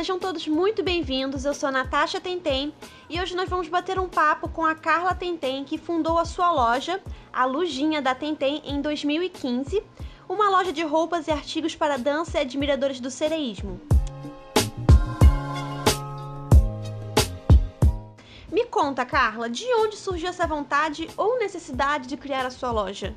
sejam todos muito bem-vindos. Eu sou Natasha Tentem e hoje nós vamos bater um papo com a Carla Tentem, que fundou a sua loja, a Lujinha da Tentem, em 2015, uma loja de roupas e artigos para dança e admiradores do sereísmo. Me conta, Carla, de onde surgiu essa vontade ou necessidade de criar a sua loja?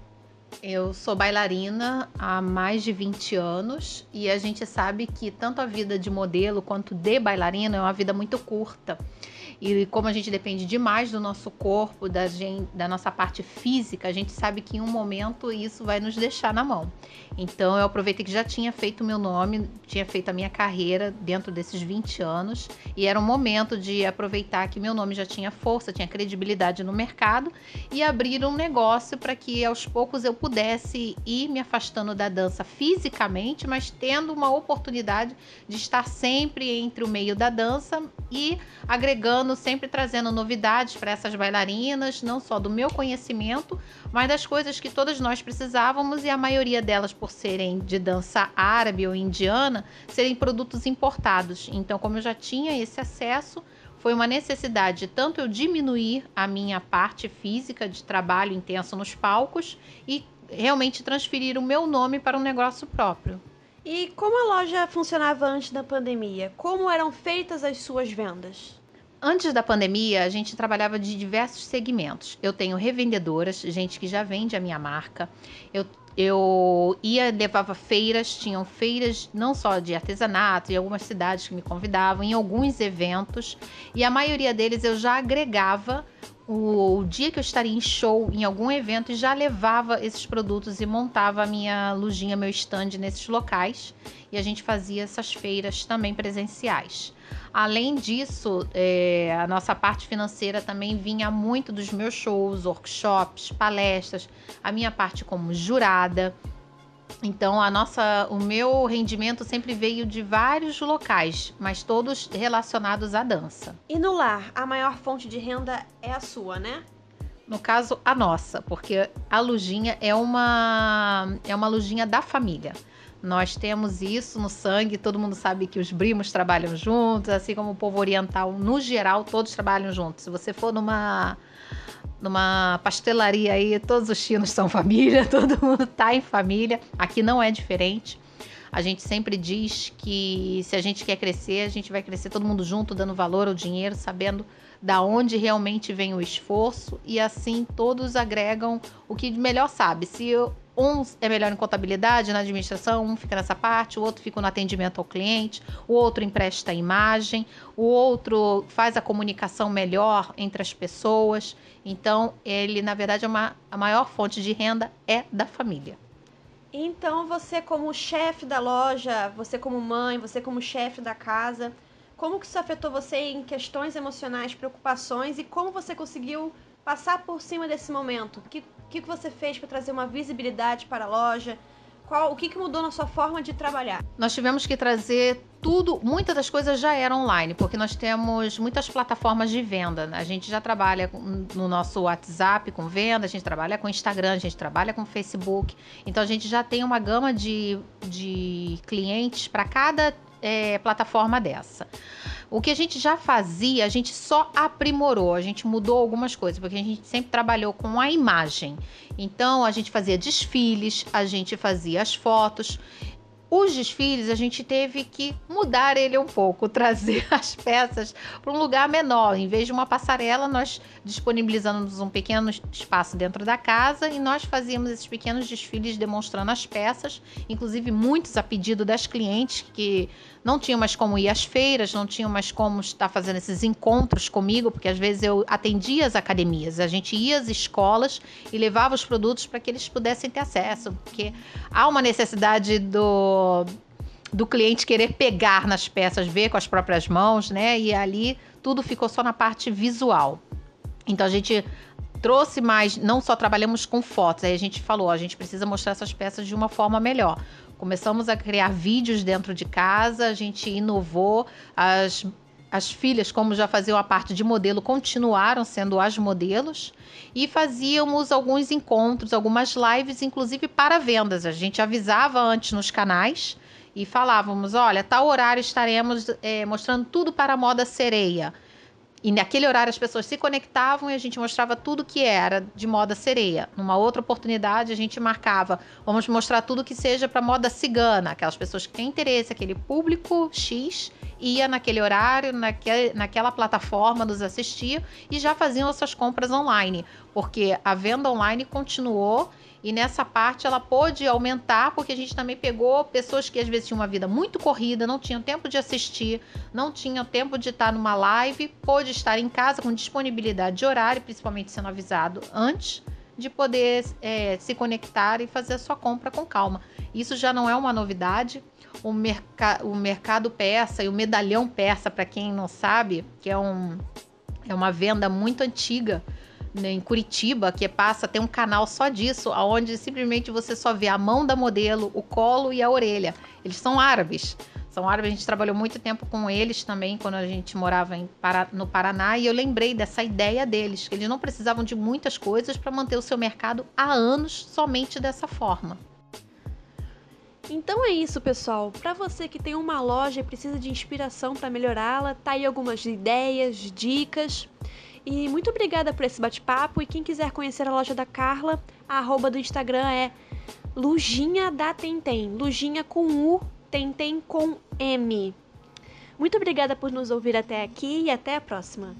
Eu sou bailarina há mais de 20 anos e a gente sabe que tanto a vida de modelo quanto de bailarina é uma vida muito curta. E como a gente depende demais do nosso corpo, da, gente, da nossa parte física, a gente sabe que em um momento isso vai nos deixar na mão. Então eu aproveitei que já tinha feito meu nome, tinha feito a minha carreira dentro desses 20 anos, e era um momento de aproveitar que meu nome já tinha força, tinha credibilidade no mercado e abrir um negócio para que aos poucos eu pudesse ir me afastando da dança fisicamente, mas tendo uma oportunidade de estar sempre entre o meio da dança e agregando, sempre trazendo novidades para essas bailarinas, não só do meu conhecimento, mas das coisas que todas nós precisávamos e a maioria delas por serem de dança árabe ou indiana, serem produtos importados. Então, como eu já tinha esse acesso, foi uma necessidade tanto eu diminuir a minha parte física de trabalho intenso nos palcos e realmente transferir o meu nome para um negócio próprio. E como a loja funcionava antes da pandemia? Como eram feitas as suas vendas? Antes da pandemia, a gente trabalhava de diversos segmentos. Eu tenho revendedoras, gente que já vende a minha marca. Eu eu ia, levava feiras, tinham feiras não só de artesanato, em algumas cidades que me convidavam, em alguns eventos, e a maioria deles eu já agregava o, o, dia que eu estaria em show, em algum evento, já levava esses produtos e montava a minha lojinha, meu stand nesses locais, e a gente fazia essas feiras também presenciais. Além disso, é, a nossa parte financeira também vinha muito dos meus shows, workshops, palestras, a minha parte como jurada. Então, a nossa, o meu rendimento sempre veio de vários locais, mas todos relacionados à dança. E no lar, a maior fonte de renda é a sua, né? No caso, a nossa, porque a lojinha é uma é uma lojinha da família. Nós temos isso no sangue, todo mundo sabe que os primos trabalham juntos, assim como o povo oriental, no geral, todos trabalham juntos. Se você for numa numa pastelaria aí, todos os chinos são família, todo mundo tá em família. Aqui não é diferente. A gente sempre diz que se a gente quer crescer, a gente vai crescer todo mundo junto, dando valor ao dinheiro, sabendo da onde realmente vem o esforço e assim todos agregam o que melhor sabe. Se eu, um é melhor em contabilidade, na administração, um fica nessa parte, o outro fica no atendimento ao cliente, o outro empresta a imagem, o outro faz a comunicação melhor entre as pessoas. Então, ele, na verdade, é uma, a maior fonte de renda é da família. Então, você como chefe da loja, você como mãe, você como chefe da casa, como que isso afetou você em questões emocionais, preocupações e como você conseguiu passar por cima desse momento? O que, que você fez para trazer uma visibilidade para a loja? Qual, o que, que mudou na sua forma de trabalhar? Nós tivemos que trazer tudo, muitas das coisas já eram online, porque nós temos muitas plataformas de venda. A gente já trabalha no nosso WhatsApp com venda, a gente trabalha com Instagram, a gente trabalha com Facebook. Então a gente já tem uma gama de, de clientes para cada é, plataforma dessa. O que a gente já fazia, a gente só aprimorou, a gente mudou algumas coisas, porque a gente sempre trabalhou com a imagem. Então, a gente fazia desfiles, a gente fazia as fotos. Os desfiles a gente teve que mudar ele um pouco, trazer as peças para um lugar menor. Em vez de uma passarela, nós disponibilizamos um pequeno espaço dentro da casa e nós fazíamos esses pequenos desfiles demonstrando as peças, inclusive muitos a pedido das clientes que não tinham mais como ir às feiras, não tinham mais como estar fazendo esses encontros comigo, porque às vezes eu atendia as academias, a gente ia às escolas e levava os produtos para que eles pudessem ter acesso, porque há uma necessidade do do cliente querer pegar nas peças, ver com as próprias mãos, né? E ali tudo ficou só na parte visual. Então a gente trouxe mais, não só trabalhamos com fotos, aí a gente falou, a gente precisa mostrar essas peças de uma forma melhor. Começamos a criar vídeos dentro de casa, a gente inovou, as, as filhas, como já faziam a parte de modelo, continuaram sendo as modelos e fazíamos alguns encontros, algumas lives, inclusive para vendas. A gente avisava antes nos canais e falávamos: olha, tal horário estaremos é, mostrando tudo para a moda sereia. E naquele horário as pessoas se conectavam e a gente mostrava tudo que era de moda sereia. Numa outra oportunidade a gente marcava, vamos mostrar tudo que seja para moda cigana, aquelas pessoas que têm interesse, aquele público X ia naquele horário, naquele, naquela plataforma, nos assistia e já faziam as suas compras online, porque a venda online continuou e nessa parte ela pôde aumentar, porque a gente também pegou pessoas que às vezes tinham uma vida muito corrida, não tinham tempo de assistir, não tinham tempo de estar numa live, pôde estar em casa com disponibilidade de horário, principalmente sendo avisado antes, de poder é, se conectar e fazer a sua compra com calma. Isso já não é uma novidade. O, merca o mercado persa e o medalhão persa, para quem não sabe, que é, um, é uma venda muito antiga em Curitiba, que passa, tem um canal só disso, onde simplesmente você só vê a mão da modelo, o colo e a orelha. Eles são árabes. São árabes, a gente trabalhou muito tempo com eles também, quando a gente morava em, no Paraná, e eu lembrei dessa ideia deles, que eles não precisavam de muitas coisas para manter o seu mercado há anos somente dessa forma. Então é isso, pessoal. Para você que tem uma loja e precisa de inspiração para melhorá-la, tá aí algumas ideias, dicas. E muito obrigada por esse bate-papo. E quem quiser conhecer a loja da Carla, a arroba do Instagram é Lujinha da Tentem. Lujinha com U, Tentem com M. Muito obrigada por nos ouvir até aqui e até a próxima.